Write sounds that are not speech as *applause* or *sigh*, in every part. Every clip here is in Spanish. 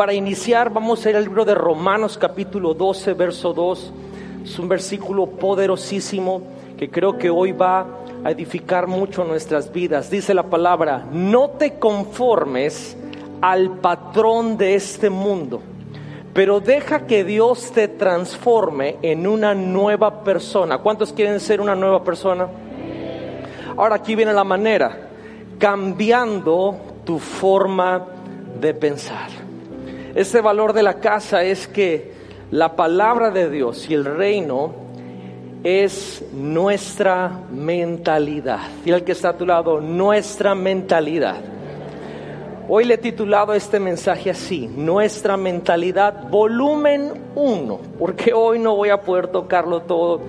para iniciar vamos a ir al libro de Romanos capítulo 12, verso 2. Es un versículo poderosísimo que creo que hoy va a edificar mucho nuestras vidas. Dice la palabra, no te conformes al patrón de este mundo, pero deja que Dios te transforme en una nueva persona. ¿Cuántos quieren ser una nueva persona? Ahora aquí viene la manera, cambiando tu forma de pensar. Este valor de la casa es que la palabra de Dios y el reino es nuestra mentalidad. Y el que está a tu lado, nuestra mentalidad. Hoy le he titulado este mensaje así, nuestra mentalidad, volumen 1, porque hoy no voy a poder tocarlo todo.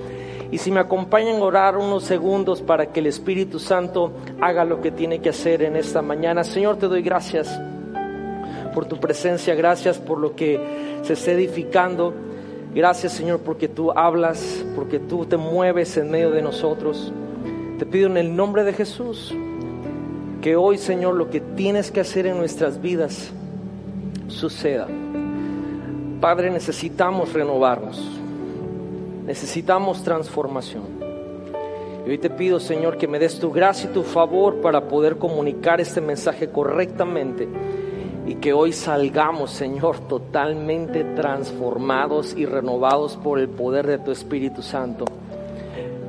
Y si me acompañan a orar unos segundos para que el Espíritu Santo haga lo que tiene que hacer en esta mañana. Señor, te doy gracias por tu presencia, gracias por lo que se está edificando. Gracias Señor porque tú hablas, porque tú te mueves en medio de nosotros. Te pido en el nombre de Jesús que hoy, Señor, lo que tienes que hacer en nuestras vidas suceda. Padre, necesitamos renovarnos, necesitamos transformación. Y hoy te pido, Señor, que me des tu gracia y tu favor para poder comunicar este mensaje correctamente y que hoy salgamos, Señor, totalmente transformados y renovados por el poder de tu Espíritu Santo.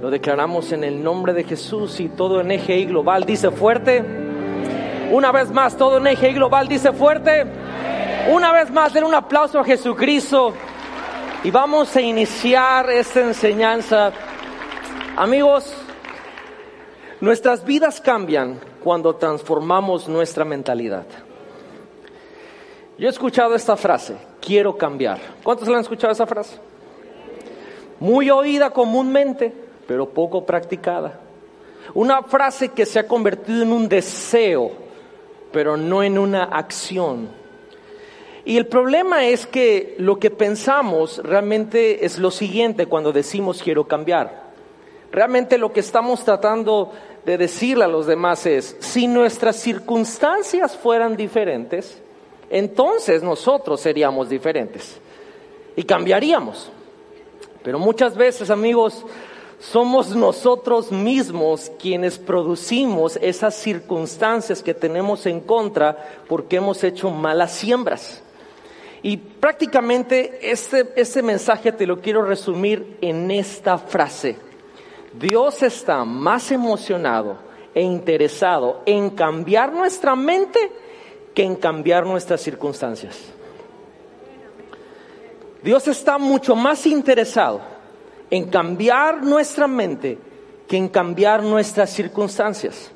Lo declaramos en el nombre de Jesús y todo en EGI Global dice fuerte. Una vez más, todo en eje global dice fuerte. Una vez más, den un aplauso a Jesucristo. Y vamos a iniciar esta enseñanza. Amigos, nuestras vidas cambian cuando transformamos nuestra mentalidad. Yo he escuchado esta frase, quiero cambiar. ¿Cuántos le han escuchado esa frase? Muy oída comúnmente, pero poco practicada. Una frase que se ha convertido en un deseo pero no en una acción. Y el problema es que lo que pensamos realmente es lo siguiente cuando decimos quiero cambiar. Realmente lo que estamos tratando de decirle a los demás es, si nuestras circunstancias fueran diferentes, entonces nosotros seríamos diferentes y cambiaríamos. Pero muchas veces, amigos, somos nosotros mismos quienes producimos esas circunstancias que tenemos en contra porque hemos hecho malas siembras. Y prácticamente este, este mensaje te lo quiero resumir en esta frase. Dios está más emocionado e interesado en cambiar nuestra mente que en cambiar nuestras circunstancias. Dios está mucho más interesado en cambiar nuestra mente que en cambiar nuestras circunstancias.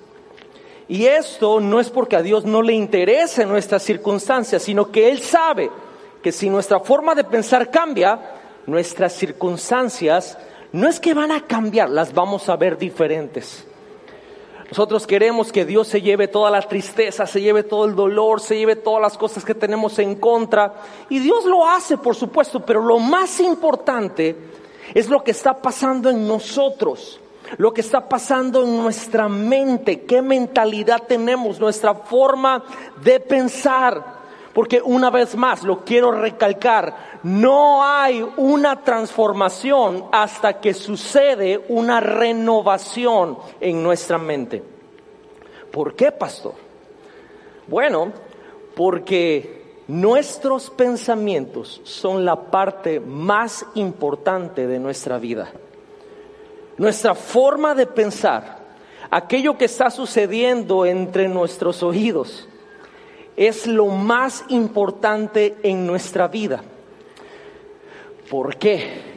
Y esto no es porque a Dios no le interese nuestras circunstancias, sino que Él sabe que si nuestra forma de pensar cambia, nuestras circunstancias no es que van a cambiar, las vamos a ver diferentes. Nosotros queremos que Dios se lleve toda la tristeza, se lleve todo el dolor, se lleve todas las cosas que tenemos en contra. Y Dios lo hace, por supuesto, pero lo más importante es lo que está pasando en nosotros, lo que está pasando en nuestra mente, qué mentalidad tenemos, nuestra forma de pensar. Porque una vez más, lo quiero recalcar, no hay una transformación hasta que sucede una renovación en nuestra mente. ¿Por qué, pastor? Bueno, porque Nuestros pensamientos son la parte más importante de nuestra vida. Nuestra forma de pensar, aquello que está sucediendo entre nuestros oídos, es lo más importante en nuestra vida. ¿Por qué?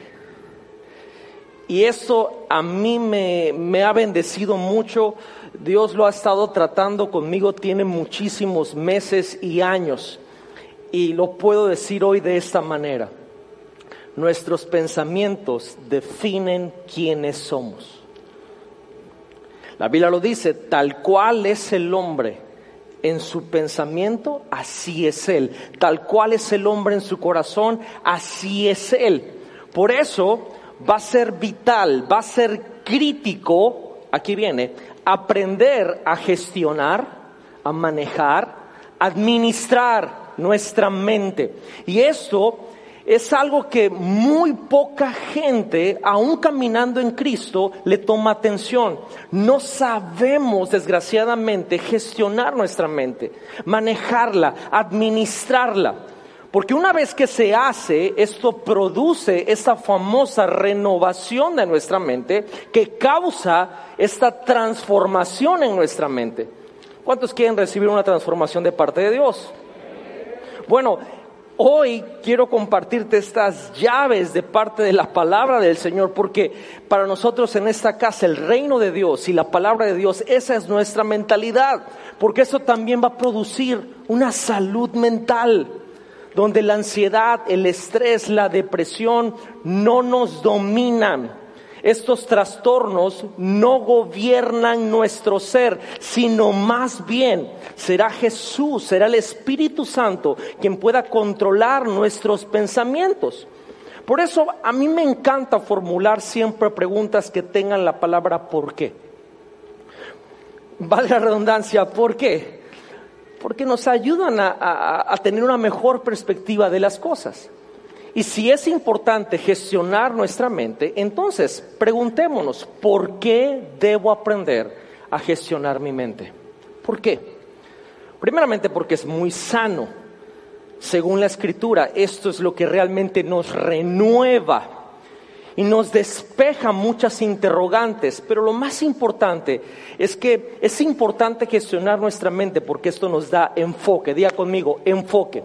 Y eso a mí me, me, ha bendecido mucho. Dios lo ha estado tratando conmigo, tiene muchísimos meses y años. Y lo puedo decir hoy de esta manera. Nuestros pensamientos definen quiénes somos. La Biblia lo dice, tal cual es el hombre en su pensamiento, así es él. Tal cual es el hombre en su corazón, así es él. Por eso va a ser vital, va a ser crítico, aquí viene, aprender a gestionar, a manejar, administrar nuestra mente. Y esto es algo que muy poca gente, aún caminando en Cristo, le toma atención. No sabemos, desgraciadamente, gestionar nuestra mente, manejarla, administrarla. Porque una vez que se hace, esto produce esta famosa renovación de nuestra mente que causa esta transformación en nuestra mente. ¿Cuántos quieren recibir una transformación de parte de Dios? Bueno, Hoy quiero compartirte estas llaves de parte de la palabra del Señor, porque para nosotros en esta casa el reino de Dios y la palabra de Dios, esa es nuestra mentalidad, porque eso también va a producir una salud mental, donde la ansiedad, el estrés, la depresión no nos dominan. Estos trastornos no gobiernan nuestro ser, sino más bien será Jesús, será el Espíritu Santo quien pueda controlar nuestros pensamientos. Por eso a mí me encanta formular siempre preguntas que tengan la palabra ¿por qué? Vale la redundancia, ¿por qué? Porque nos ayudan a, a tener una mejor perspectiva de las cosas. Y si es importante gestionar nuestra mente, entonces preguntémonos, ¿por qué debo aprender a gestionar mi mente? ¿Por qué? Primeramente porque es muy sano. Según la escritura, esto es lo que realmente nos renueva y nos despeja muchas interrogantes, pero lo más importante es que es importante gestionar nuestra mente porque esto nos da enfoque. Diga conmigo, enfoque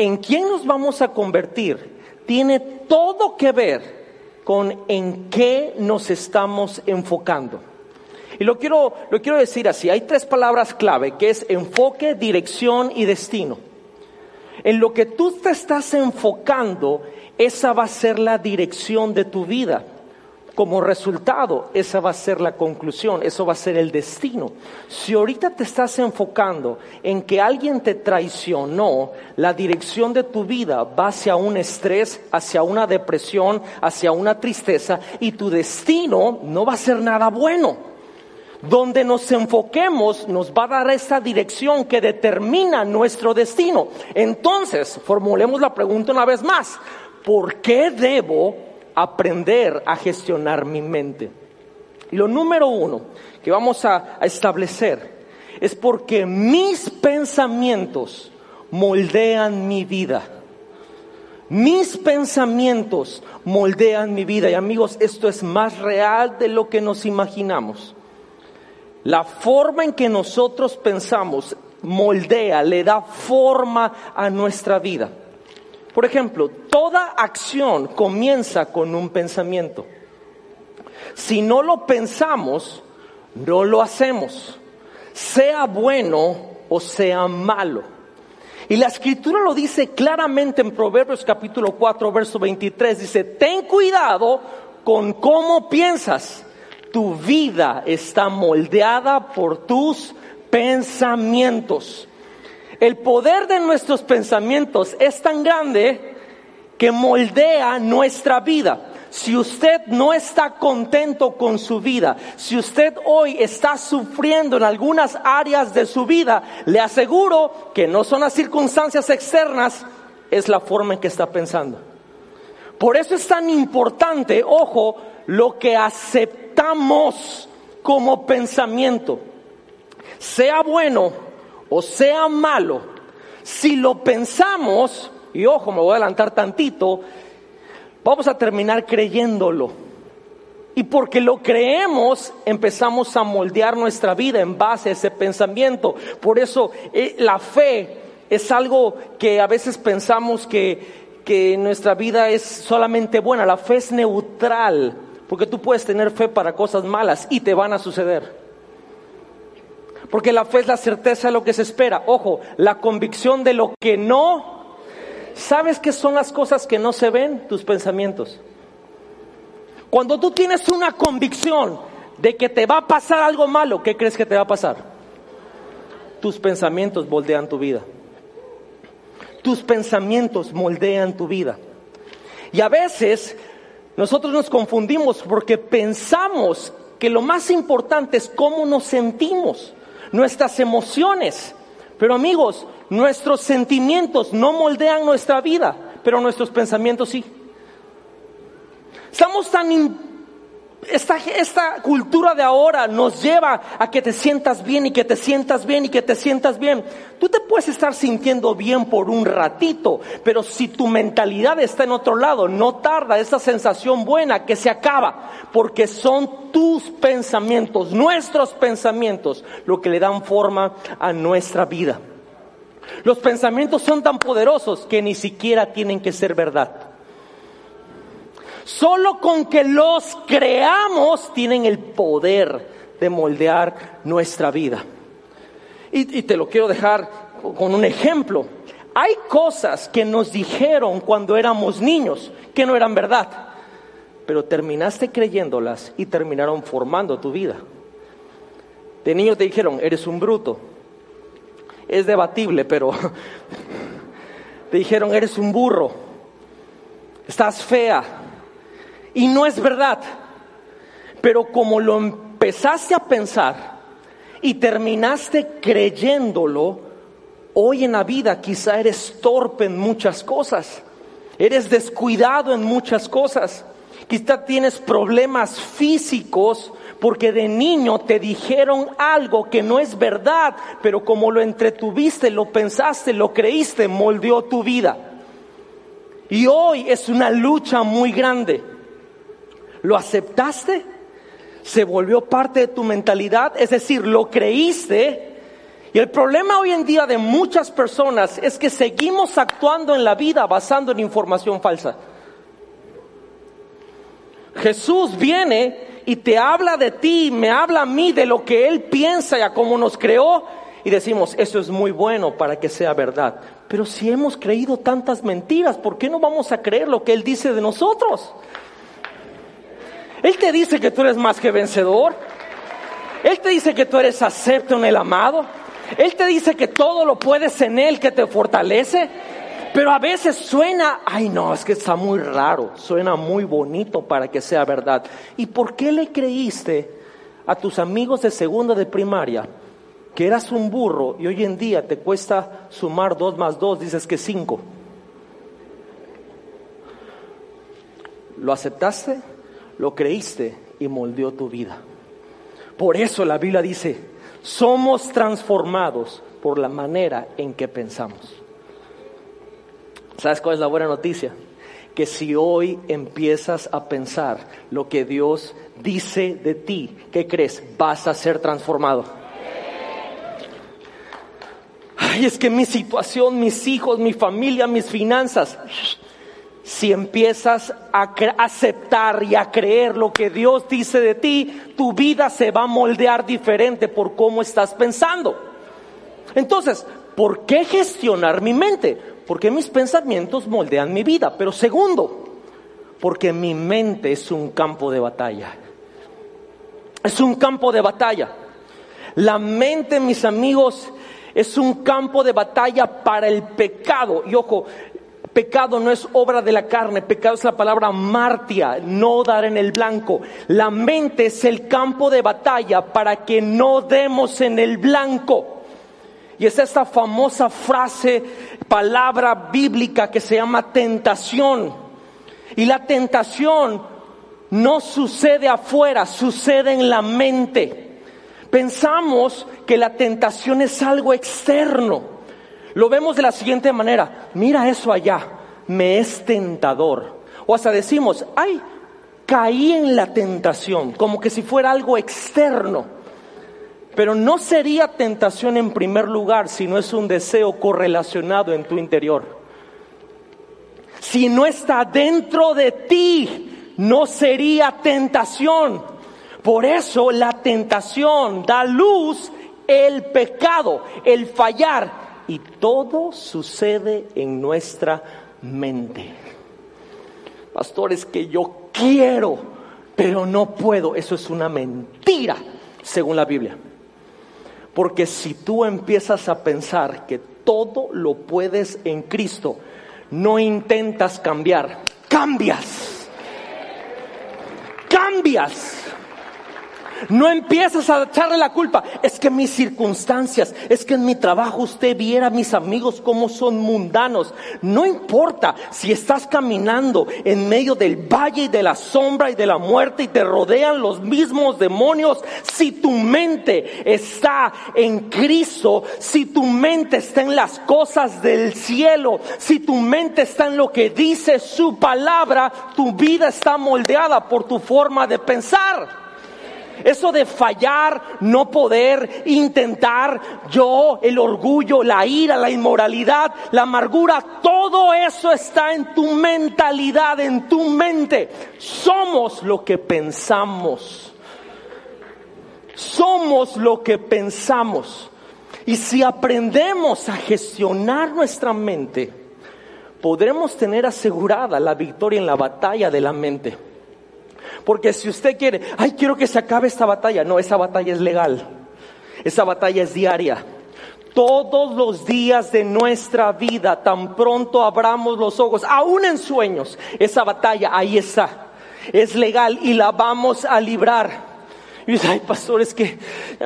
en quién nos vamos a convertir tiene todo que ver con en qué nos estamos enfocando. Y lo quiero, lo quiero decir así, hay tres palabras clave, que es enfoque, dirección y destino. En lo que tú te estás enfocando, esa va a ser la dirección de tu vida como resultado, esa va a ser la conclusión, eso va a ser el destino. Si ahorita te estás enfocando en que alguien te traicionó, la dirección de tu vida va hacia un estrés, hacia una depresión, hacia una tristeza y tu destino no va a ser nada bueno. Donde nos enfoquemos nos va a dar esa dirección que determina nuestro destino. Entonces, formulemos la pregunta una vez más. ¿Por qué debo aprender a gestionar mi mente. Y lo número uno que vamos a, establecer es porque mis pensamientos moldean mi vida. Mis pensamientos moldean mi vida. Y amigos, esto es más real de lo que nos imaginamos. La forma en que nosotros pensamos moldea, le da forma a nuestra vida. Por ejemplo, toda acción comienza con un pensamiento. Si no lo pensamos, no lo hacemos, sea bueno o sea malo. Y la escritura lo dice claramente en Proverbios capítulo 4, verso 23. Dice, ten cuidado con cómo piensas. Tu vida está moldeada por tus pensamientos. El poder de nuestros pensamientos es tan grande que moldea nuestra vida. Si usted no está contento con su vida, si usted hoy está sufriendo en algunas áreas de su vida, le aseguro que no son las circunstancias externas, es la forma en que está pensando. Por eso es tan importante, ojo, lo que aceptamos como pensamiento. Sea bueno o sea malo, si lo pensamos, y ojo, me voy a adelantar tantito, vamos a terminar creyéndolo. Y porque lo creemos, empezamos a moldear nuestra vida en base a ese pensamiento. Por eso eh, la fe es algo que a veces pensamos que, que nuestra vida es solamente buena. La fe es neutral, porque tú puedes tener fe para cosas malas y te van a suceder. Porque la fe es la certeza de lo que se espera. Ojo, la convicción de lo que no. ¿Sabes qué son las cosas que no se ven? Tus pensamientos. Cuando tú tienes una convicción de que te va a pasar algo malo, ¿qué crees que te va a pasar? Tus pensamientos moldean tu vida. Tus pensamientos moldean tu vida. Y a veces nosotros nos confundimos porque pensamos que lo más importante es cómo nos sentimos nuestras emociones. Pero amigos, nuestros sentimientos no moldean nuestra vida, pero nuestros pensamientos sí. Estamos tan esta, esta cultura de ahora nos lleva a que te sientas bien y que te sientas bien y que te sientas bien. Tú te puedes estar sintiendo bien por un ratito, pero si tu mentalidad está en otro lado, no tarda esa sensación buena que se acaba, porque son tus pensamientos, nuestros pensamientos, lo que le dan forma a nuestra vida. Los pensamientos son tan poderosos que ni siquiera tienen que ser verdad. Solo con que los creamos tienen el poder de moldear nuestra vida. Y, te lo quiero dejar con un ejemplo. Hay cosas que nos dijeron cuando éramos niños que no eran verdad, pero terminaste creyéndolas y terminaron formando tu vida. De niño te dijeron, eres un bruto. Es debatible, pero *laughs* te dijeron, eres un burro. Estás fea y no es verdad. Pero como lo empezaste a pensar y terminaste creyéndolo, hoy en la vida quizá eres torpe en muchas cosas, eres descuidado en muchas cosas, quizá tienes problemas físicos porque de niño te dijeron algo que no es verdad, pero como lo entretuviste, lo pensaste, lo creíste, moldeó tu vida. Y hoy es una lucha muy grande ¿Lo aceptaste? ¿Se volvió parte de tu mentalidad? Es decir, ¿lo creíste? Y el problema hoy en día de muchas personas es que seguimos actuando en la vida basando en información falsa. Jesús viene y te habla de ti, me habla a mí de lo que Él piensa y a cómo nos creó. Y decimos, eso es muy bueno para que sea verdad. Pero si hemos creído tantas mentiras, ¿por qué no vamos a creer lo que Él dice de nosotros? Él te dice que tú eres más que vencedor. Él te dice que tú eres acepto en el amado. Él te dice que todo lo puedes en Él que te fortalece. Pero a veces suena, ay no, es que está muy raro, suena muy bonito para que sea verdad. ¿Y por qué le creíste a tus amigos de segunda de primaria que eras un burro y hoy en día te cuesta sumar dos más dos, dices que cinco? ¿Lo aceptaste? Lo creíste y moldeó tu vida. Por eso la Biblia dice, somos transformados por la manera en que pensamos. ¿Sabes cuál es la buena noticia? Que si hoy empiezas a pensar lo que Dios dice de ti, ¿qué crees? Vas a ser transformado. Ay, es que mi situación, mis hijos, mi familia, mis finanzas, si empiezas a aceptar y a creer lo que Dios dice de ti, tu vida se va a moldear diferente por cómo estás pensando. Entonces, ¿por qué gestionar mi mente? Porque mis pensamientos moldean mi vida. Pero segundo, porque mi mente es un campo de batalla. Es un campo de batalla. La mente, mis amigos, es un campo de batalla para el pecado. Y ojo, Pecado no es obra de la carne, pecado es la palabra martia, no dar en el blanco. La mente es el campo de batalla para que no demos en el blanco. Y es esta famosa frase, palabra bíblica que se llama tentación. Y la tentación no sucede afuera, sucede en la mente. Pensamos que la tentación es algo externo. Lo vemos de la siguiente manera, mira eso allá, me es tentador. O hasta decimos, ay, caí en la tentación, como que si fuera algo externo. Pero no sería tentación en primer lugar si no es un deseo correlacionado en tu interior. Si no está dentro de ti, no sería tentación. Por eso la tentación da luz el pecado, el fallar, y todo sucede en nuestra mente. Pastores, que yo quiero, pero no puedo. Eso es una mentira, según la Biblia. Porque si tú empiezas a pensar que todo lo puedes en Cristo, no intentas cambiar, cambias. Cambias. No empiezas a echarle la culpa. Es que mis circunstancias, es que en mi trabajo usted viera a mis amigos como son mundanos. No importa si estás caminando en medio del valle y de la sombra y de la muerte y te rodean los mismos demonios. Si tu mente está en Cristo, si tu mente está en las cosas del cielo, si tu mente está en lo que dice su palabra, tu vida está moldeada por tu forma de pensar. Eso de fallar, no poder, intentar, yo, el orgullo, la ira, la inmoralidad, la amargura, todo eso está en tu mentalidad, en tu mente. Somos lo que pensamos. Somos lo que pensamos. Y si aprendemos a gestionar nuestra mente, podremos tener asegurada la victoria en la batalla de la mente. Porque si usted quiere, ay, quiero que se acabe esta batalla. No, esa batalla es legal. Esa batalla es diaria. Todos los días de nuestra vida, tan pronto abramos los ojos, aún en sueños, esa batalla ahí está. Es legal y la vamos a librar. Y dice, ay, pastor, es que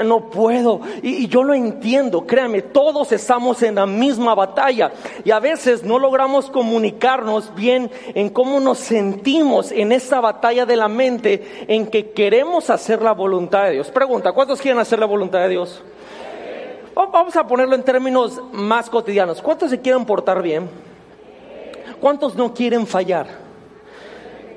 no puedo. Y, yo lo entiendo, créame, todos estamos en la misma batalla. Y a veces no logramos comunicarnos bien en cómo nos sentimos en esta batalla de la mente en que queremos hacer la voluntad de Dios. Pregunta, ¿cuántos quieren hacer la voluntad de Dios? Vamos a ponerlo en términos más cotidianos. ¿Cuántos se quieren portar bien? ¿Cuántos no quieren fallar?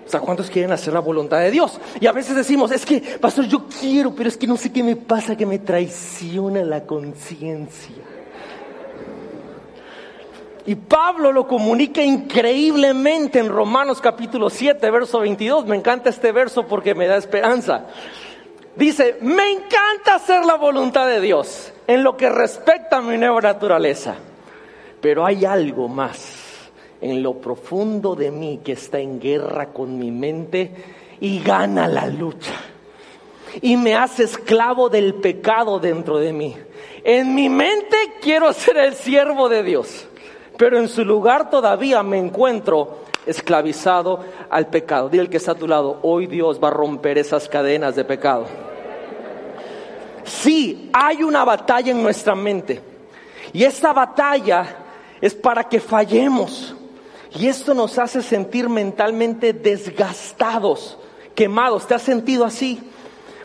O sea, ¿cuántos quieren hacer la voluntad de Dios? Y a veces decimos, es que, pastor, yo quiero, pero es que no sé qué me pasa, que me traiciona la conciencia. Y Pablo lo comunica increíblemente en Romanos capítulo 7, verso 22. Me encanta este verso porque me da esperanza. Dice, me encanta hacer la voluntad de Dios en lo que respecta a mi nueva naturaleza. Pero hay algo más en lo profundo de mí que está en guerra con mi mente y gana la lucha. Y me hace esclavo del pecado dentro de mí. En mi mente quiero ser el siervo de Dios, pero en su lugar todavía me encuentro esclavizado al pecado. Dile que está a tu lado, hoy Dios va a romper esas cadenas de pecado. Sí, hay una batalla en nuestra mente. Y esta batalla es para que fallemos. Y esto nos hace sentir mentalmente desgastados, quemados. ¿Te has sentido así?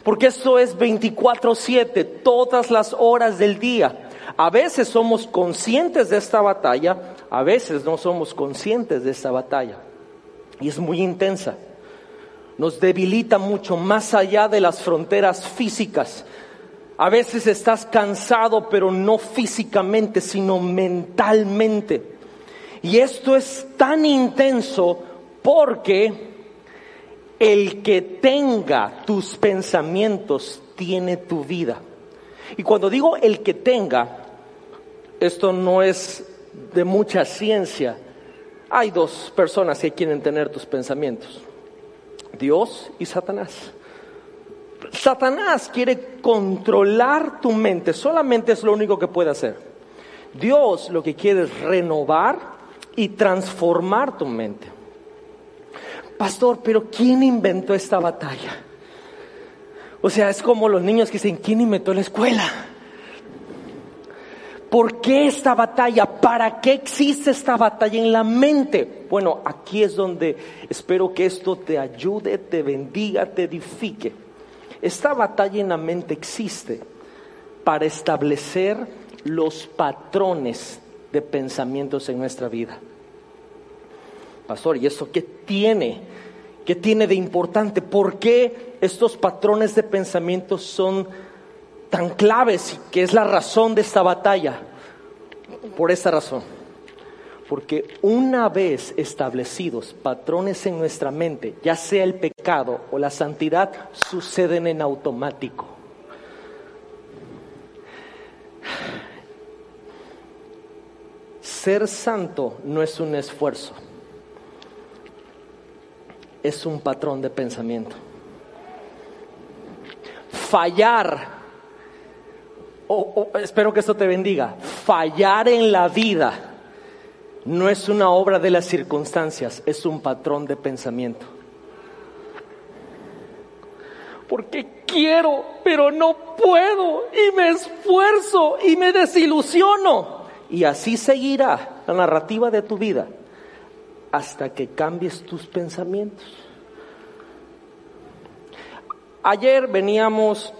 Porque eso es 24/7, todas las horas del día. A veces somos conscientes de esta batalla, a veces no somos conscientes de esta batalla. Y es muy intensa. Nos debilita mucho más allá de las fronteras físicas. A veces estás cansado, pero no físicamente, sino mentalmente. Y esto es tan intenso porque el que tenga tus pensamientos tiene tu vida. Y cuando digo el que tenga, esto no es de mucha ciencia. Hay dos personas que quieren tener tus pensamientos. Dios y Satanás. Satanás quiere controlar tu mente, solamente es lo único que puede hacer. Dios lo que quiere es renovar y transformar tu mente. Pastor, pero ¿quién inventó esta batalla? O sea, es como los niños que dicen, ¿quién inventó la escuela? ¿Por qué esta batalla? ¿Para qué existe esta batalla en la mente? Bueno, aquí es donde espero que esto te ayude, te bendiga, te edifique. Esta batalla en la mente existe para establecer los patrones de pensamientos en nuestra vida. Pastor, ¿y eso qué tiene? ¿Qué tiene de importante? ¿Por qué estos patrones de pensamiento son tan claves y qué es la razón de esta batalla? Por esa razón. Porque una vez establecidos patrones en nuestra mente, ya sea el pecado o la santidad, suceden en automático. Ser santo no es un esfuerzo, es un patrón de pensamiento. Fallar, espero que esto te bendiga, fallar en la vida no es una obra de las circunstancias, es un patrón de pensamiento. porque quiero, pero no puedo y me esfuerzo y me desilusiono. Y así seguirá la narrativa de tu vida hasta que cambies tus pensamientos. Ayer veníamos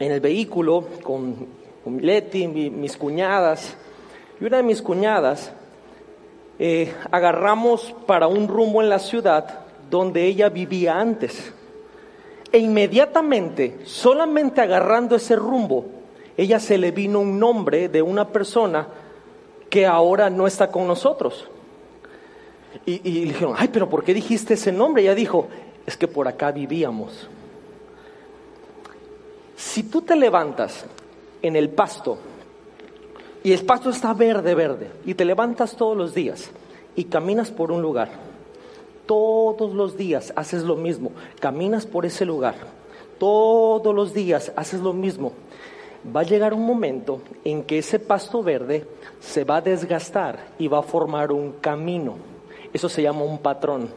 en el vehículo con, con Leti, mis cuñadas, y una de mis cuñadas eh, agarramos para un rumbo en la ciudad donde ella vivía antes. E inmediatamente, solamente agarrando ese rumbo, ella se le vino un nombre de una persona que ahora no está con nosotros. Y, y le dijeron, ay, pero ¿por qué dijiste ese nombre? ella dijo, es que por acá vivíamos. Si tú te levantas en el pasto y el pasto está verde, verde, y te levantas todos los días y caminas por un lugar, todos los días haces lo mismo, caminas por ese lugar, todos los días haces lo mismo, va a llegar un momento en que ese pasto verde se va a desgastar y va a formar un camino. Eso se llama un patrón.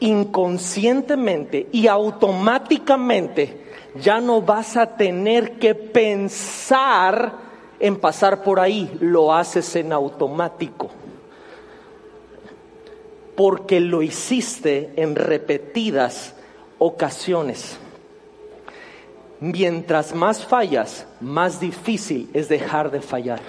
Inconscientemente y automáticamente ya no vas a tener que pensar en pasar por ahí, lo haces en automático. Porque lo hiciste en repetidas ocasiones. Mientras más fallas, más difícil es dejar de fallar.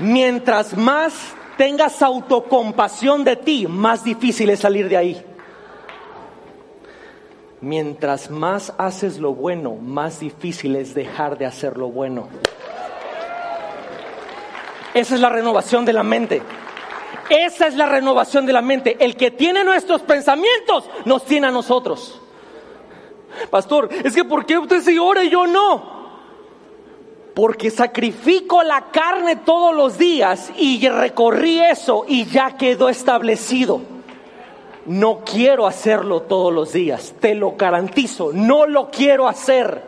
Mientras más tengas autocompasión de ti, más difícil es salir de ahí. Mientras más haces lo bueno, más difícil es dejar de hacer lo bueno. Esa es la renovación de la mente. Esa es la renovación de la mente. El que tiene nuestros pensamientos nos tiene a nosotros. Pastor, es que ¿por qué usted sí ora y yo no? Porque sacrifico la carne todos los días y recorrí eso y ya quedó establecido. No quiero hacerlo todos los días, te lo garantizo, no lo quiero hacer.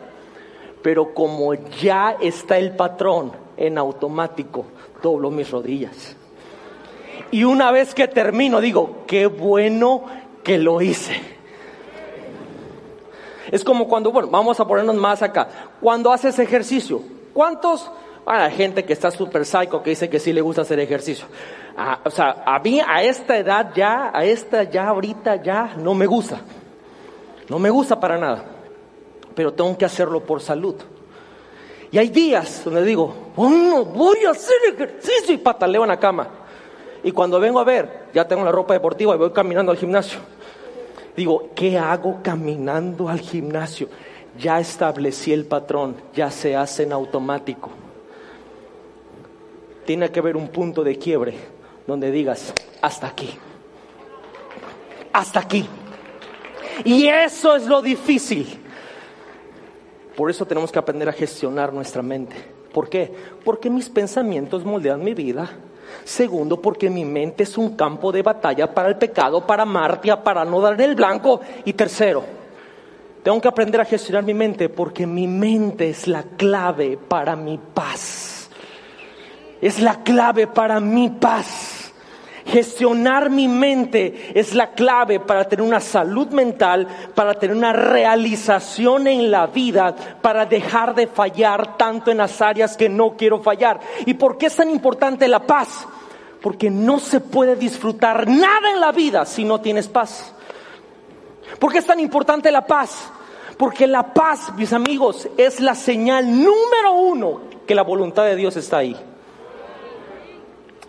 Pero como ya está el patrón en automático, doblo mis rodillas. Y una vez que termino, digo, qué bueno que lo hice. Es como cuando, bueno, vamos a ponernos más acá. Cuando haces ejercicio, ¿cuántos? hay gente que está súper psycho que dice que sí le gusta hacer ejercicio o sea, a mí a esta edad ya, a esta ya ahorita ya no me gusta. No me gusta para nada. Pero tengo que hacerlo por salud. Y hay días donde digo, bueno, voy a hacer ejercicio y pataleo en la cama. Y cuando vengo a ver, ya tengo la ropa deportiva y voy caminando al gimnasio. Digo, ¿qué hago caminando al gimnasio? Ya establecí el patrón, ya se hace en automático. Tiene que haber un punto de quiebre donde digas, hasta aquí, hasta aquí. Y eso es lo difícil. Por eso tenemos que aprender a gestionar nuestra mente. ¿Por qué? Porque mis pensamientos moldean mi vida. Segundo, porque mi mente es un campo de batalla para el pecado, para Martia, para no dar el blanco. Y tercero, tengo que aprender a gestionar mi mente porque mi mente es la clave para mi paz. Es la clave para mi paz. Gestionar mi mente es la clave para tener una salud mental, para tener una realización en la vida, para dejar de fallar tanto en las áreas que no quiero fallar. ¿Y por qué es tan importante la paz? Porque no se puede disfrutar nada en la vida si no tienes paz. ¿Por qué es tan importante la paz? Porque la paz, mis amigos, es la señal número uno que la voluntad de Dios está ahí.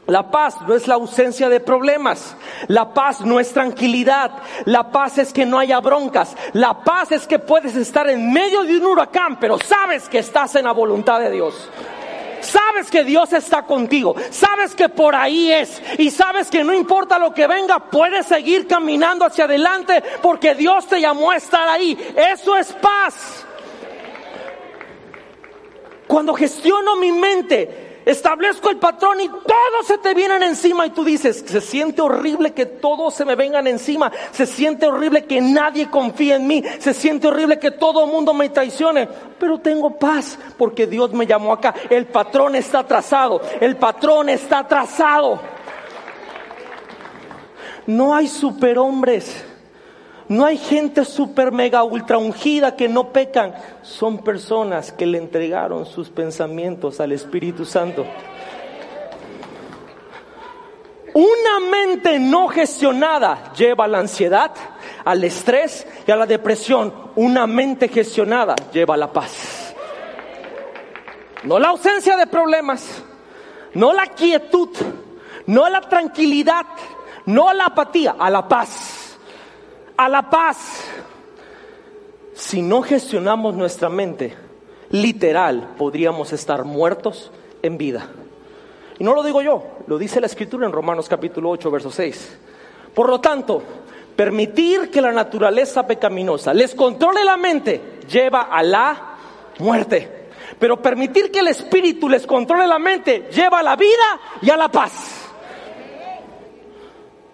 La paz no es la ausencia de problemas. La paz no es tranquilidad. La paz es que no haya broncas. La paz es que puedes estar en medio de un huracán, pero sabes que estás en la voluntad de Dios. Sabes que Dios está contigo. Sabes que por ahí es. Y sabes que no importa lo que venga, puedes seguir caminando hacia adelante porque Dios te llamó a estar ahí. Eso es paz. Cuando gestiono mi mente, establezco el patrón y todos se te vienen encima y tú dices, se siente horrible que todos se me vengan encima, se siente horrible que nadie confíe en mí, se siente horrible que todo el mundo me traicione, pero tengo paz porque Dios me llamó acá, el patrón está trazado, el patrón está trazado. No hay superhombres. No hay gente super mega ultra ungida que no pecan. Son personas que le entregaron sus pensamientos al Espíritu Santo. Una mente no gestionada lleva a la ansiedad, al estrés y a la depresión. Una mente gestionada lleva a la paz. No la ausencia de problemas, no la quietud, no la tranquilidad, no la apatía, a la paz. A la paz. Si no gestionamos nuestra mente, literal, podríamos estar muertos en vida. Y no lo digo yo, lo dice la escritura en Romanos capítulo 8, verso 6. Por lo tanto, permitir que la naturaleza pecaminosa les controle la mente lleva a la muerte. Pero permitir que el espíritu les controle la mente lleva a la vida y a la paz.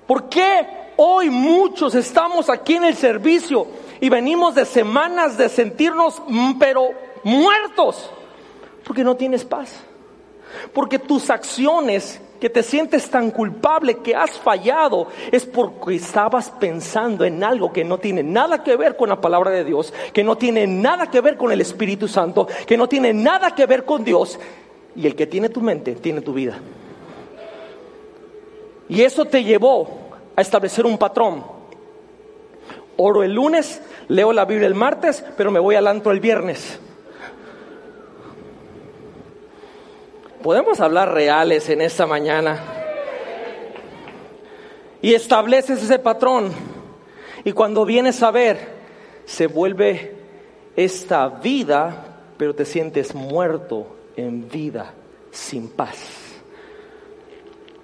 ¿Por qué hoy muchos estamos aquí en el servicio y venimos de semanas de sentirnos mm, pero muertos? Porque no tienes paz. Porque tus acciones que te sientes tan culpable que has fallado es porque estabas pensando en algo que no tiene nada que ver con la palabra de Dios, que no tiene nada que ver con el Espíritu Santo, que no tiene nada que ver con Dios. Y el que tiene tu mente tiene tu vida. Y eso te llevó a establecer un patrón. Oro el lunes, leo la Biblia el martes, pero me voy al antro el viernes. Podemos hablar reales en esta mañana. Y estableces ese patrón. Y cuando vienes a ver, se vuelve esta vida, pero te sientes muerto en vida, sin paz.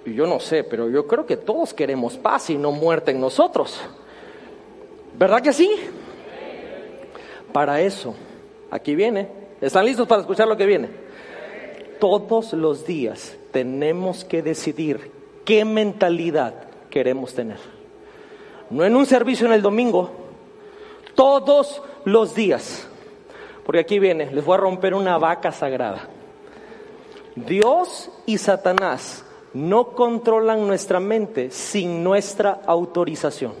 Yo no sé, pero yo creo que todos queremos paz y no muerte en nosotros. ¿Verdad que sí? Para eso, aquí viene. ¿Están listos para escuchar lo que viene? Todos los días tenemos que decidir qué mentalidad queremos tener. No en un servicio en el domingo, todos los días. Porque aquí viene, les voy a romper una vaca sagrada. Dios y Satanás no controlan nuestra mente sin nuestra autorización.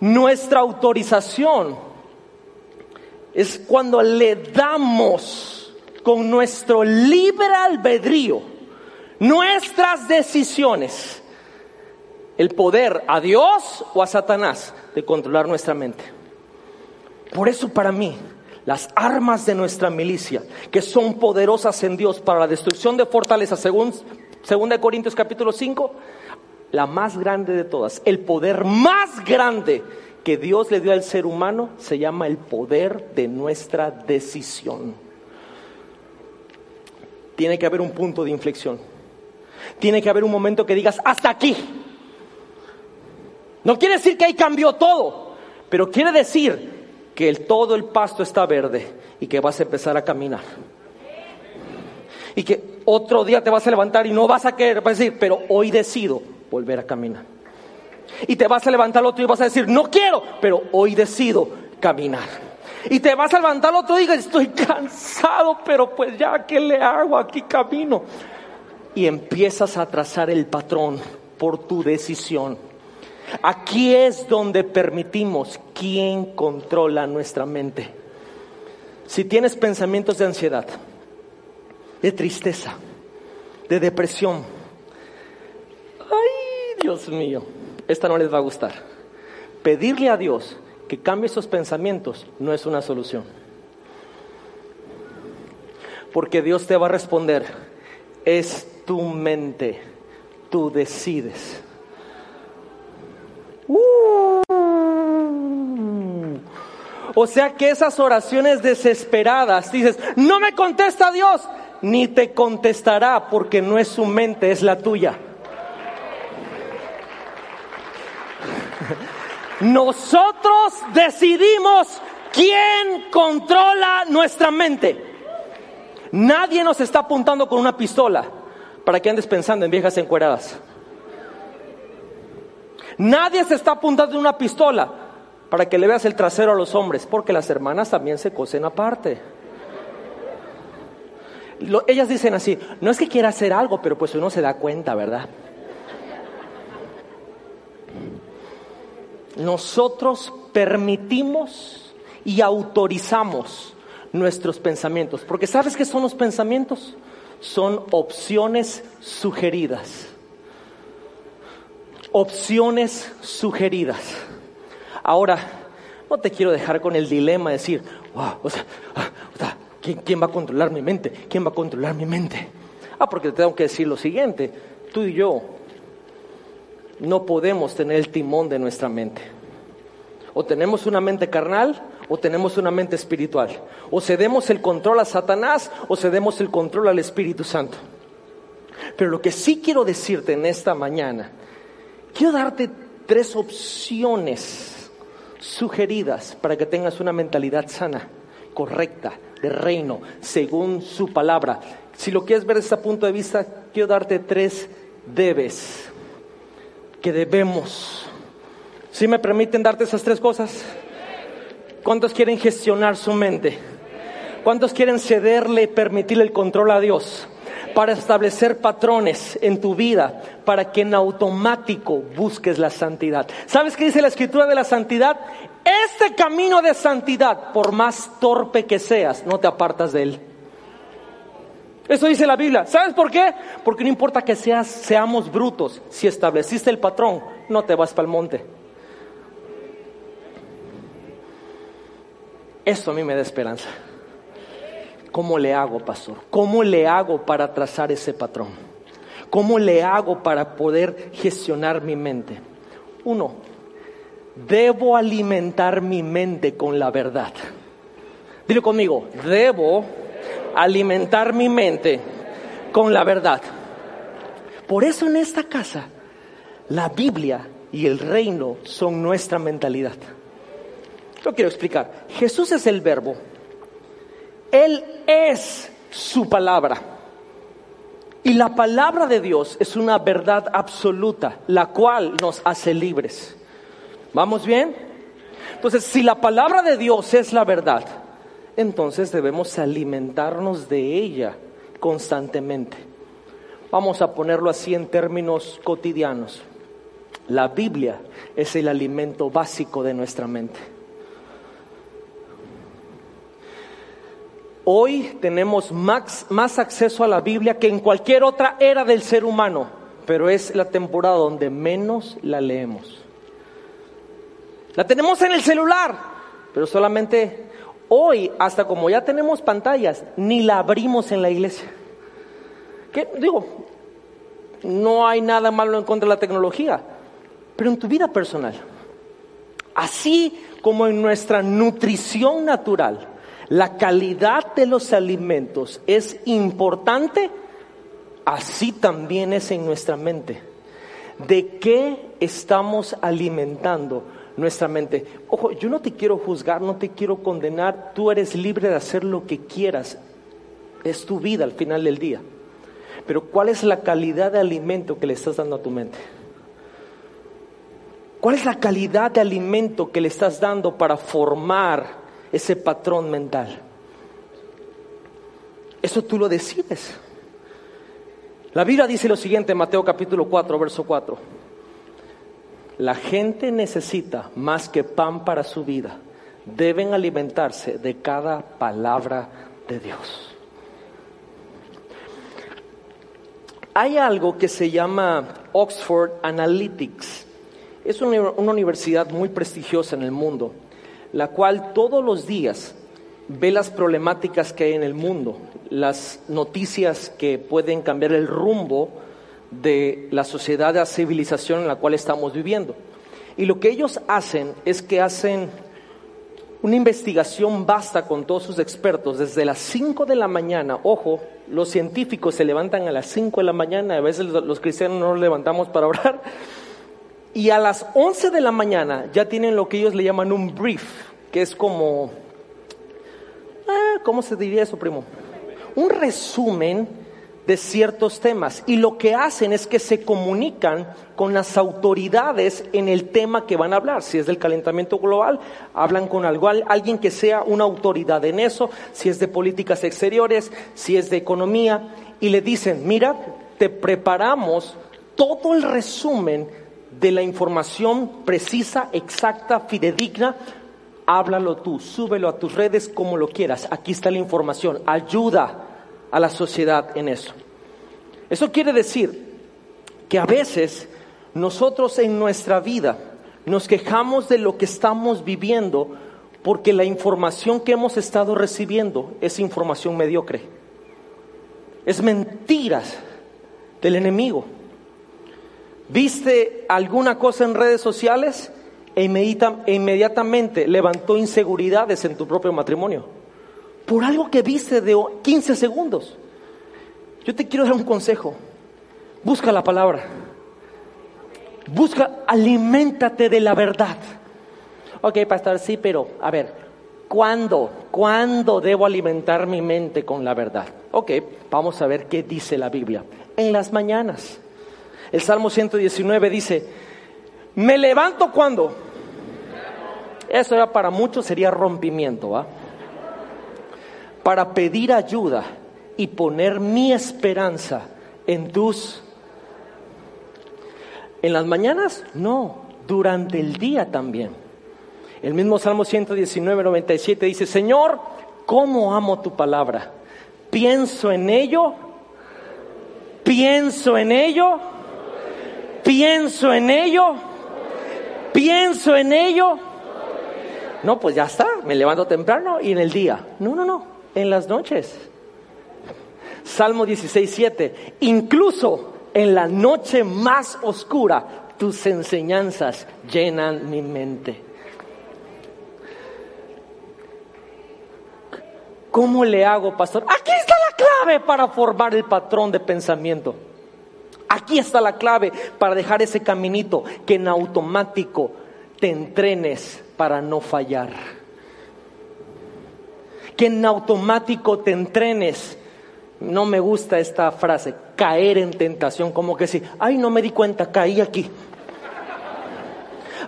Nuestra autorización es cuando le damos con nuestro libre albedrío nuestras decisiones el poder a Dios o a Satanás de controlar nuestra mente. Por eso para mí las armas de nuestra milicia, que son poderosas en Dios para la destrucción de fortalezas, según 2 Corintios capítulo 5, la más grande de todas, el poder más grande que Dios le dio al ser humano se llama el poder de nuestra decisión. Tiene que haber un punto de inflexión. Tiene que haber un momento que digas, hasta aquí. No quiere decir que ahí cambió todo, pero quiere decir que el, todo el pasto está verde y que vas a empezar a caminar. Y que otro día te vas a levantar y no vas a querer, vas a decir, pero hoy decido volver a caminar. Y te vas a levantar otro día y vas a decir, no quiero, pero hoy decido caminar. Y te vas a levantar otro día y estoy cansado, pero pues ya, ¿qué le hago? Aquí camino. Y empiezas a trazar el patrón por tu decisión. Aquí es donde permitimos quién controla nuestra mente. Si tienes pensamientos de ansiedad, de tristeza, de depresión, ay Dios mío, esta no les va a gustar. Pedirle a Dios que cambie esos pensamientos no es una solución. Porque Dios te va a responder, es tu mente, tú decides. Uh. O sea que esas oraciones desesperadas, dices, no me contesta Dios, ni te contestará porque no es su mente, es la tuya. Nosotros decidimos quién controla nuestra mente. Nadie nos está apuntando con una pistola para que andes pensando en viejas encueradas. Nadie se está apuntando una pistola para que le veas el trasero a los hombres, porque las hermanas también se cosen aparte. ellas dicen así, no es que quiera hacer algo, pero pues uno se da cuenta, ¿verdad? nosotros permitimos y autorizamos nuestros pensamientos. Porque ¿sabes qué son los pensamientos? Son opciones sugeridas. Opciones sugeridas. Ahora, no te quiero dejar con el dilema de decir, wow, o sea, ah, ¿quién, ¿quién va a controlar mi mente? ¿Quién va a controlar mi mente? Ah, porque te tengo que decir lo siguiente, tú y yo no podemos tener el timón de nuestra mente. O tenemos una mente carnal o tenemos una mente espiritual. O cedemos el control a Satanás o cedemos el control al Espíritu Santo. Pero lo que sí quiero decirte en esta mañana, quiero darte tres opciones sugeridas para que tengas una mentalidad sana, correcta, de reino, según su palabra. Si lo quieres ver desde este punto de vista, quiero darte tres debes que debemos. ¿Sí me permiten darte esas tres cosas? ¿Cuántos quieren gestionar su mente? ¿Cuántos quieren cederle y permitirle el control a Dios? Para establecer patrones en tu vida, para que en automático busques la santidad. ¿Sabes qué dice la escritura de la santidad? Este camino de santidad, por más torpe que seas, no te apartas de él. Eso dice la Biblia. ¿Sabes por qué? Porque no importa que seas, seamos brutos, si estableciste el patrón, no te vas para el monte. Eso a mí me da esperanza. ¿Cómo le hago, pastor? ¿Cómo le hago para trazar ese patrón? ¿Cómo le hago para poder gestionar mi mente? Uno, debo alimentar mi mente con la verdad. Dile conmigo, debo alimentar mi mente con la verdad. Por eso en esta casa la Biblia y el reino son nuestra mentalidad. Lo quiero explicar. Jesús es el verbo. Él es su palabra. Y la palabra de Dios es una verdad absoluta, la cual nos hace libres. ¿Vamos bien? Entonces, si la palabra de Dios es la verdad, entonces debemos alimentarnos de ella constantemente. Vamos a ponerlo así en términos cotidianos. La Biblia es el alimento básico de nuestra mente. Hoy tenemos más, acceso a la Biblia que en cualquier otra era del ser humano, pero es la temporada donde menos la leemos. La tenemos en el celular, pero solamente Hoy, hasta como ya tenemos pantallas, ni la abrimos en la iglesia. ¿Qué? Digo, no hay nada malo en contra de la tecnología, pero en tu vida personal, así como en nuestra nutrición natural, la calidad de los alimentos es importante, así también es en nuestra mente. ¿De qué estamos alimentando nuestra mente. Ojo, yo no te quiero juzgar, no te quiero condenar, tú eres libre de hacer lo que quieras. Es tu vida al final del día. Pero ¿cuál es la calidad de alimento que le estás dando a tu mente? ¿Cuál es la calidad de alimento que le estás dando para formar ese patrón mental? Eso tú lo decides. La Biblia dice lo siguiente en Mateo capítulo 4, verso 4. La gente necesita más que pan para su vida. Deben alimentarse de cada palabra de Dios. Hay algo que se llama Oxford Analytics. Es una, universidad muy prestigiosa en el mundo, la cual todos los días ve las problemáticas que hay en el mundo, las noticias que pueden cambiar el rumbo de la sociedad, de la civilización en la cual estamos viviendo. Y lo que ellos hacen es que hacen una investigación vasta con todos sus expertos desde las 5 de la mañana. Ojo, los científicos se levantan a las 5 de la mañana, a veces los cristianos no nos levantamos para *laughs* orar. Y a las 11 de la mañana ya tienen lo que ellos le llaman un brief, que es como... Ah, ¿Cómo se diría eso, primo? Un resumen de ciertos temas y lo que hacen es que se comunican con las autoridades en el tema que van a hablar. Si es del calentamiento global, hablan con algo, alguien que sea una autoridad en eso, si es de políticas exteriores, si es de economía, y le dicen, mira, te preparamos todo el resumen de la información precisa, exacta, fidedigna, háblalo tú, súbelo a tus redes como lo quieras. Aquí está la información. Ayuda a la sociedad en eso. Eso quiere decir que a veces nosotros en nuestra vida nos quejamos de lo que estamos viviendo porque la información que hemos estado recibiendo es información mediocre. Es mentiras del enemigo. ¿Viste alguna cosa en redes sociales? E, e inmediatamente levantó inseguridades en tu propio matrimonio. Por algo que viste de 15 segundos. Yo te quiero dar un consejo. Busca la palabra. Busca, aliméntate de la verdad. Ok, pastor, sí, pero a ver, ¿cuándo? ¿Cuándo debo alimentar mi mente con la verdad? Ok, vamos a ver qué dice la Biblia. En las mañanas. El Salmo 119 dice, me levanto cuando. Eso ya para muchos sería rompimiento, ¿va? Para pedir ayuda y poner mi esperanza en tus... En las mañanas, no, durante el día también. El mismo Salmo 119, 97 dice, Señor, ¿cómo amo tu palabra? Pienso en ello, pienso en ello pienso en ello, pienso en ello. No, pues ya está, me levanto temprano y en el día. No, no, no, en las noches. Salmo 16, 7. Incluso en la noche más oscura, tus enseñanzas llenan mi mente. ¿Cómo le hago, pastor? Aquí está la clave para formar el patrón de pensamiento. Aquí está la clave para dejar ese caminito que en automático te entrenes para no fallar. Que en automático te entrenes. No me gusta esta frase, caer en tentación, como que si, ay, no me di cuenta, caí aquí.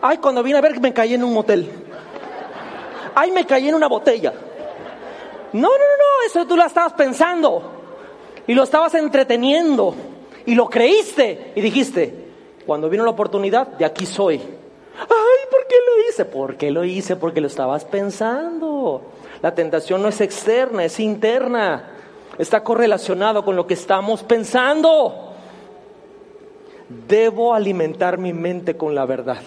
Ay, cuando vine a ver me caí en un motel. Ay, me caí en una botella. No, no, no, no, eso tú la estabas pensando y lo estabas entreteniendo y lo creíste y dijiste, cuando vino la oportunidad, de aquí soy. Ay, ¿por qué lo hice? ¿Por qué lo hice? Porque lo estabas pensando. La tentación no es externa, es interna. Está correlacionado con lo que estamos pensando. Debo alimentar mi mente con la verdad.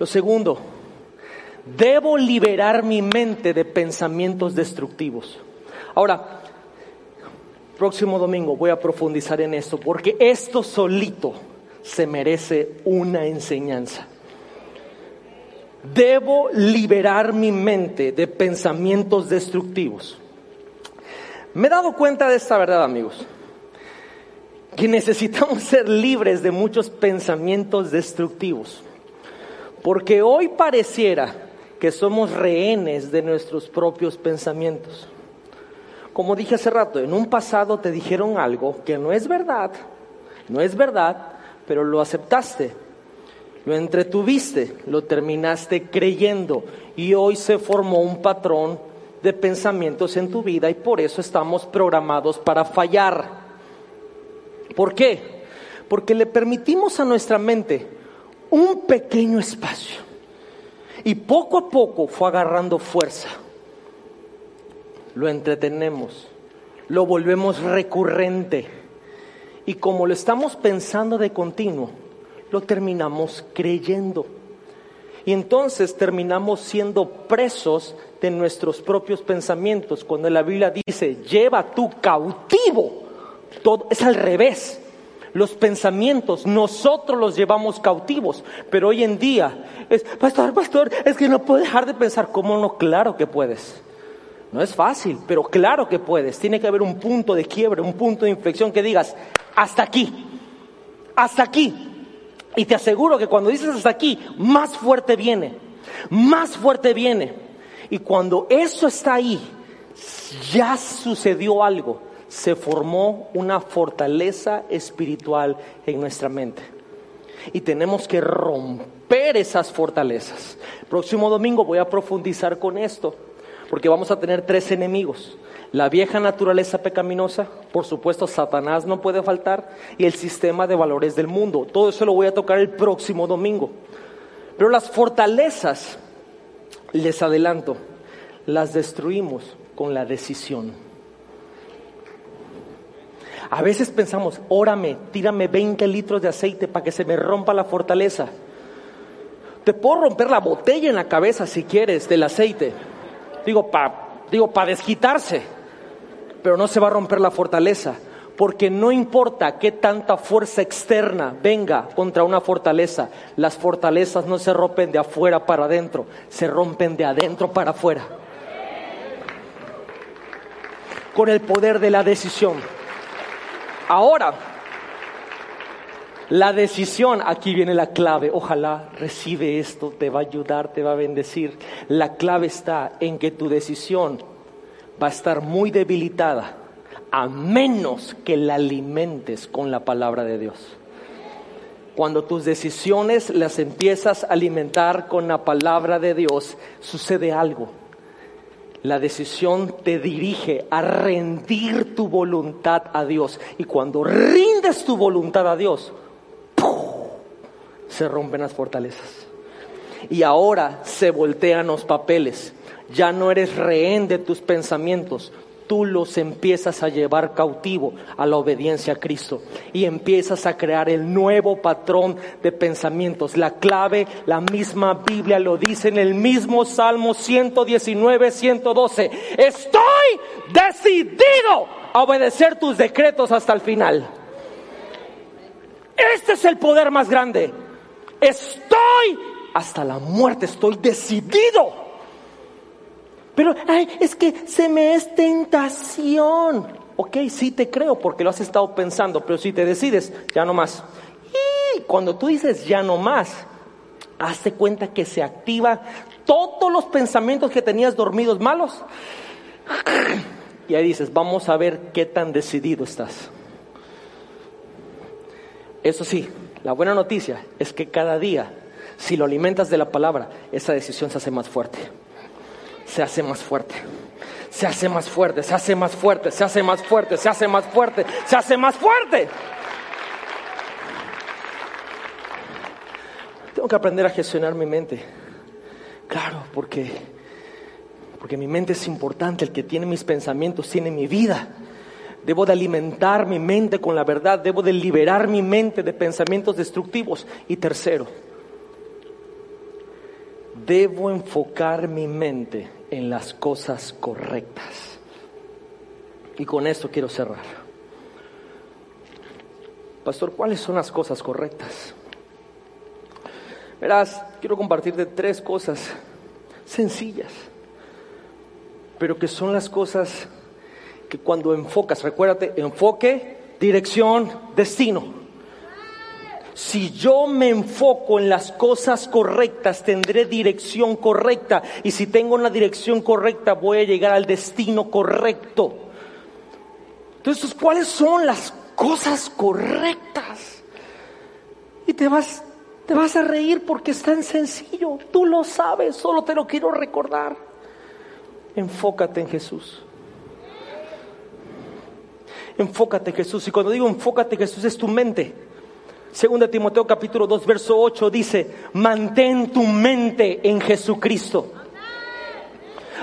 Lo segundo, debo liberar mi mente de pensamientos destructivos. Ahora, próximo domingo voy a profundizar en esto, porque esto solito se merece una enseñanza. Debo liberar mi mente de pensamientos destructivos. Me he dado cuenta de esta verdad, amigos, que necesitamos ser libres de muchos pensamientos destructivos, porque hoy pareciera que somos rehenes de nuestros propios pensamientos como dije hace rato, en un pasado te dijeron algo que no es verdad, no es verdad, pero lo aceptaste, lo entretuviste, lo terminaste creyendo y hoy se formó un patrón de pensamientos en tu vida y por eso estamos programados para fallar. ¿Por qué? Porque le permitimos a nuestra mente un pequeño espacio y poco a poco fue agarrando fuerza lo entretenemos, lo volvemos recurrente y como lo estamos pensando de continuo, lo terminamos creyendo. Y entonces terminamos siendo presos de nuestros propios pensamientos. Cuando la Biblia dice, lleva tu cautivo, todo, es al revés. Los pensamientos nosotros los llevamos cautivos, pero hoy en día es, pastor, pastor, es que no puedo dejar de pensar. ¿Cómo no? Claro que puedes. No es fácil, pero claro que puedes. Tiene que haber un punto de quiebre, un punto de inflexión que digas, hasta aquí, hasta aquí. Y te aseguro que cuando dices hasta aquí, más fuerte viene, más fuerte viene. Y cuando eso está ahí, ya sucedió algo, se formó una fortaleza espiritual en nuestra mente. Y tenemos que romper esas fortalezas. próximo domingo voy a profundizar con esto porque vamos a tener tres enemigos. La vieja naturaleza pecaminosa, por supuesto, Satanás no puede faltar, y el sistema de valores del mundo. Todo eso lo voy a tocar el próximo domingo. Pero las fortalezas, les adelanto, las destruimos con la decisión. A veces pensamos, órame, tírame 20 litros de aceite para que se me rompa la fortaleza. Te puedo romper la botella en la cabeza si quieres del aceite. Digo, para digo, pa desquitarse pero no se va a romper la fortaleza, porque no importa qué tanta fuerza externa venga contra una fortaleza, las fortalezas no se rompen de afuera para adentro, se rompen de adentro para afuera. Con el poder de la decisión. Ahora, la decisión, aquí viene la clave, ojalá recibe esto, te va a ayudar, te va a bendecir. La clave está en que tu decisión va a estar muy debilitada a menos que la alimentes con la palabra de Dios. Cuando tus decisiones las empiezas a alimentar con la palabra de Dios, sucede algo. La decisión te dirige a rendir tu voluntad a Dios. Y cuando rindes tu voluntad a Dios, se rompen las fortalezas. Y ahora se voltean los papeles ya no eres rehén de tus pensamientos, tú los empiezas a llevar cautivo a la obediencia a Cristo y empiezas a crear el nuevo patrón de pensamientos. La clave, la misma Biblia lo dice en el mismo Salmo 119, 112. Estoy decidido a obedecer tus decretos hasta el final. Este es el poder más grande. Estoy hasta la muerte, estoy decidido pero, es que se me es tentación. Ok, sí te creo porque lo has estado pensando, pero si te decides, ya no más. Y cuando tú dices ya no más, hazte cuenta que se activa todos los pensamientos que tenías dormidos malos. Y ahí dices, vamos a ver qué tan decidido estás. Eso sí, la buena noticia es que cada día, si lo alimentas de la palabra, esa decisión se hace más fuerte se hace más fuerte. Se hace más fuerte, se hace más fuerte, se hace más fuerte, se hace más fuerte, se hace más fuerte. Tengo que aprender a gestionar mi mente. Claro, porque porque mi mente es importante, el que tiene mis pensamientos tiene mi vida. Debo de alimentar mi mente con la verdad, debo de liberar mi mente de pensamientos destructivos. Y tercero, debo enfocar mi mente en las cosas correctas. Y con esto quiero cerrar. Pastor, ¿cuáles son las cosas correctas? Verás, quiero compartirte tres cosas sencillas, pero que son las cosas que cuando enfocas, recuérdate, enfoque, dirección, destino. Si yo me enfoco en las cosas correctas, tendré dirección correcta. Y si tengo una dirección correcta, voy a llegar al destino correcto. Entonces, ¿cuáles son las cosas correctas? Y te vas, te vas a reír porque es tan sencillo. Tú lo sabes, solo te lo quiero recordar. Enfócate en Jesús. Enfócate en Jesús. Y cuando digo enfócate en Jesús es tu mente. Segunda Timoteo capítulo 2 verso 8 dice, mantén tu mente en Jesucristo.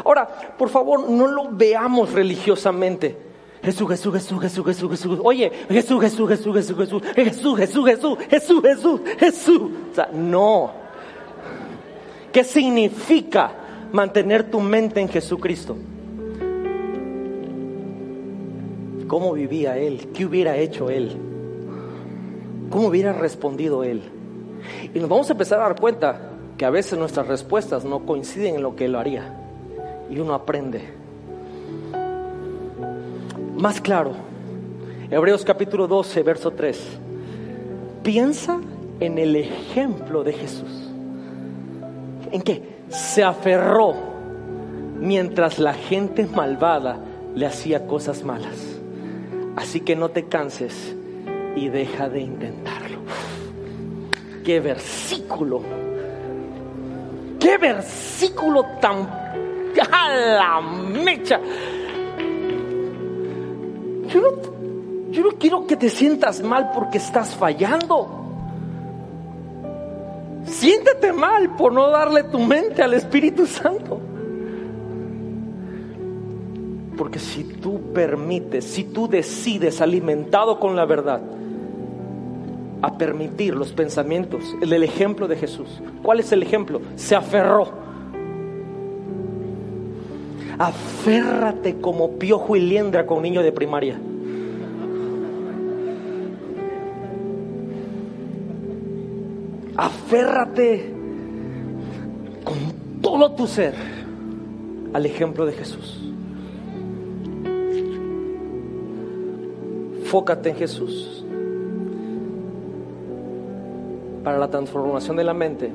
Ahora, por favor, no lo veamos religiosamente. Jesús, Jesús, Jesús, Jesús, Jesús, Jesús. Oye, Jesús, Jesús, Jesús, Jesús, Jesús, Jesús, Jesús, Jesús, Jesús, Jesús, Jesús. O sea, no. ¿Qué significa mantener tu mente en Jesucristo? ¿Cómo vivía Él? ¿Qué hubiera hecho Él? ¿Cómo hubiera respondido él? Y nos vamos a empezar a dar cuenta que a veces nuestras respuestas no coinciden en lo que él haría. Y uno aprende. Más claro, Hebreos capítulo 12, verso 3. Piensa en el ejemplo de Jesús. ¿En qué? Se aferró mientras la gente malvada le hacía cosas malas. Así que no te canses y deja de intentarlo. Qué versículo. Qué versículo tan a la mecha. yo no, yo no quiero que te sientas mal porque estás fallando. Siéntete mal por no darle tu mente al Espíritu Santo. Porque si tú permites, si tú decides, alimentado con la verdad, a permitir los pensamientos, el, ejemplo de Jesús. ¿Cuál es el ejemplo? Se aferró. Aférrate como piojo y liendra con niño de primaria. Aférrate con todo tu ser al ejemplo de Jesús. Fócate en Jesús para la transformación de la mente.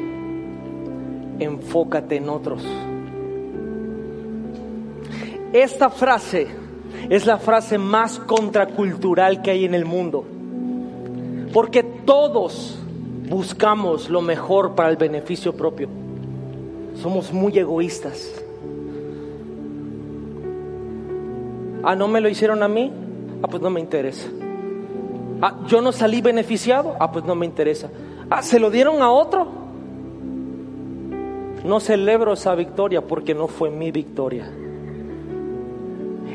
Enfócate en otros. Esta frase es la frase más contracultural que hay en el mundo. Porque todos buscamos lo mejor para el beneficio propio. Somos muy egoístas. Ah, ¿no me lo hicieron a mí? Ah, pues no me interesa. Ah, yo no salí beneficiado. Ah, pues no me interesa. Ah, ¿se lo dieron a otro? No celebro esa victoria porque no fue mi victoria.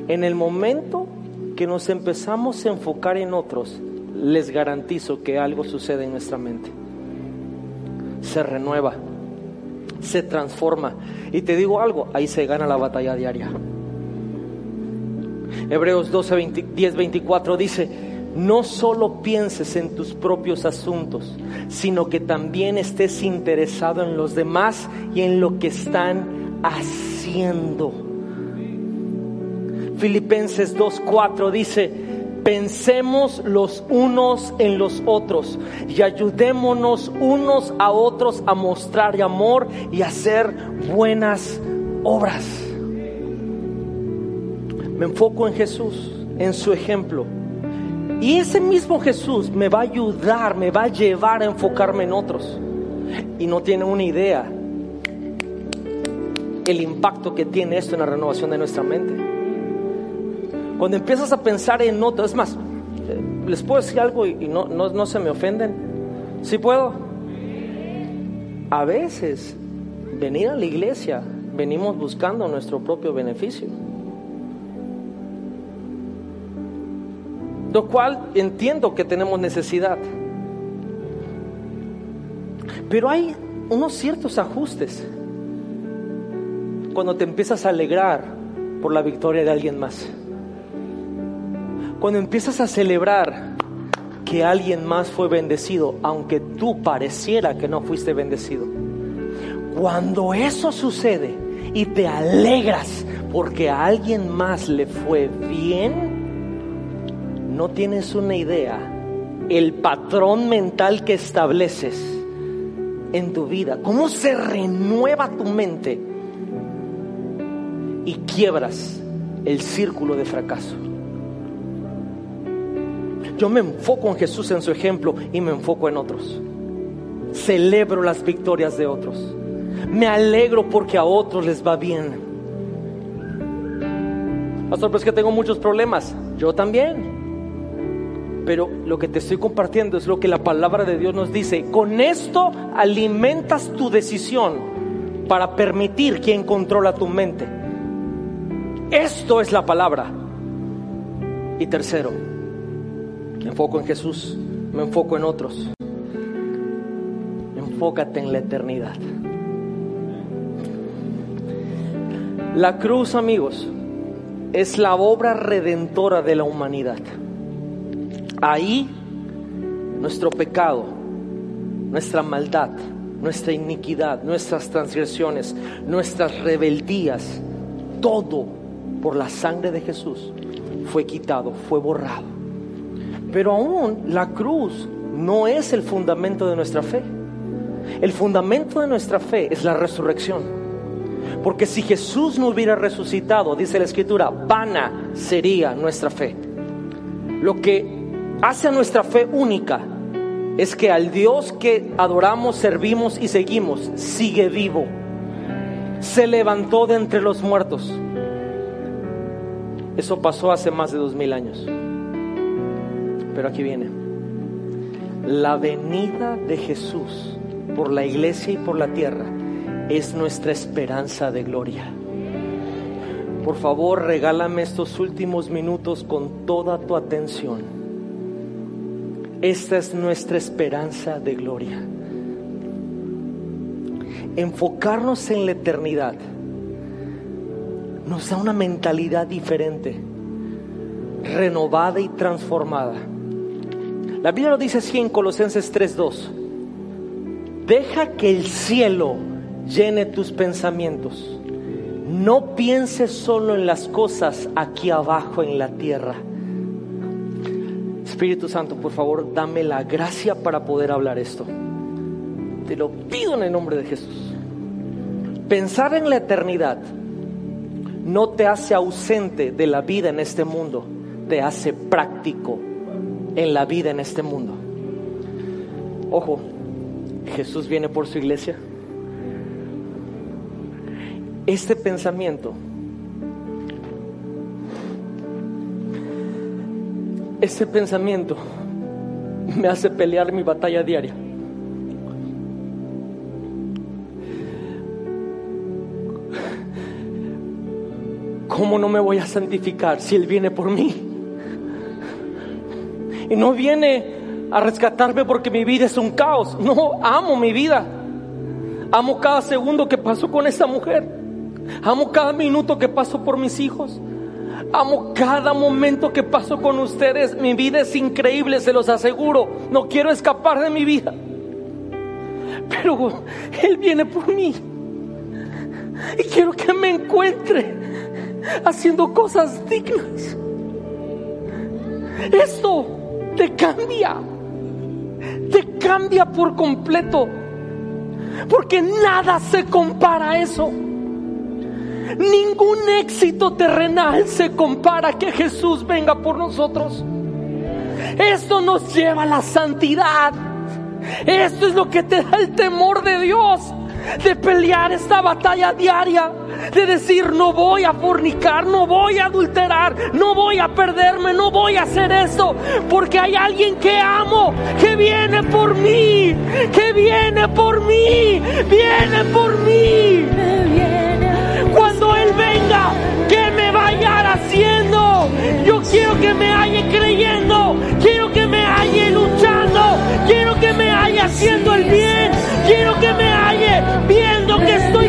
En el momento que nos empezamos a enfocar en otros, les garantizo que algo sucede en nuestra mente. Se renueva, se transforma. Y te digo algo, ahí se gana la batalla diaria. Hebreos 12, 10, 24 dice, no solo pienses en tus propios asuntos, sino que también estés interesado en los demás y en lo que están haciendo. Filipenses 2.4 dice, pensemos los unos en los otros y ayudémonos unos a otros a mostrar amor y hacer buenas obras. Me enfoco en Jesús, en su ejemplo. Y ese mismo Jesús me va a ayudar, me va a llevar a enfocarme en otros. Y no tiene una idea el impacto que tiene esto en la renovación de nuestra mente. Cuando empiezas a pensar en otro, es más, les puedo decir algo y, no, no, no se me ofenden. ¿Sí puedo? A veces, venir a la iglesia, venimos buscando nuestro propio beneficio. Lo cual entiendo que tenemos necesidad. Pero hay unos ciertos ajustes cuando te empiezas a alegrar por la victoria de alguien más. Cuando empiezas a celebrar que alguien más fue bendecido, aunque tú pareciera que no fuiste bendecido. Cuando eso sucede y te alegras porque a alguien más le fue bien, no tienes una idea el patrón mental que estableces en tu vida, cómo se renueva tu mente y quiebras el círculo de fracaso. Yo me enfoco en Jesús, en su ejemplo, y me enfoco en otros. Celebro las victorias de otros. Me alegro porque a otros les va bien. Pastor, pues que tengo muchos problemas. Yo también. Pero lo que te estoy compartiendo es lo que la palabra de Dios nos dice. Con esto alimentas tu decisión para permitir quien controla tu mente. Esto es la palabra. Y tercero, me enfoco en Jesús, me enfoco en otros. Enfócate en la eternidad. La cruz, amigos, es la obra redentora de la humanidad. Ahí nuestro pecado, nuestra maldad, nuestra iniquidad, nuestras transgresiones, nuestras rebeldías, todo por la sangre de Jesús fue quitado, fue borrado. Pero aún la cruz no es el fundamento de nuestra fe. El fundamento de nuestra fe es la resurrección. Porque si Jesús no hubiera resucitado, dice la escritura, vana sería nuestra fe. Lo que hace a nuestra fe única es que al Dios que adoramos, servimos y seguimos sigue vivo. Se levantó de entre los muertos. Eso pasó hace más de dos mil años. Pero aquí viene. La venida de Jesús por la iglesia y por la tierra es nuestra esperanza de gloria. Por favor, regálame estos últimos minutos con toda tu atención. Esta es nuestra esperanza de gloria. Enfocarnos en la eternidad nos da una mentalidad diferente, renovada y transformada. La Biblia lo dice así en Colosenses 3:2. Deja que el cielo llene tus pensamientos. No pienses solo en las cosas aquí abajo en la tierra. Espíritu Santo, por favor, dame la gracia para poder hablar esto. Te lo pido en el nombre de Jesús. Pensar en la eternidad no te hace ausente de la vida en este mundo, te hace práctico en la vida en este mundo. Ojo, Jesús viene por su iglesia. Este pensamiento, este pensamiento me hace pelear mi batalla diaria. ¿Cómo no me voy a santificar si Él viene por mí? Y no viene a rescatarme porque mi vida es un caos. No, amo mi vida. Amo cada segundo que paso con esta mujer. Amo cada minuto que paso por mis hijos. Amo cada momento que paso con ustedes. Mi vida es increíble, se los aseguro. No quiero escapar de mi vida. Pero Él viene por mí. Y quiero que me encuentre haciendo cosas dignas. Esto te cambia, te cambia por completo, porque nada se compara a eso. Ningún éxito terrenal se compara que Jesús venga por nosotros. Esto nos lleva a la santidad. Esto es lo que te da el temor de Dios de pelear esta batalla diaria, de decir no voy a fornicar, no voy a adulterar, no voy a perderme, no voy a hacer esto, porque hay alguien que amo, que viene por mí, que viene por mí, viene por mí cuando Él venga, que me vaya haciendo. Yo quiero que me halle creyendo, quiero que me halle luchando, quiero que me halle haciendo el bien, quiero que me halle viendo que estoy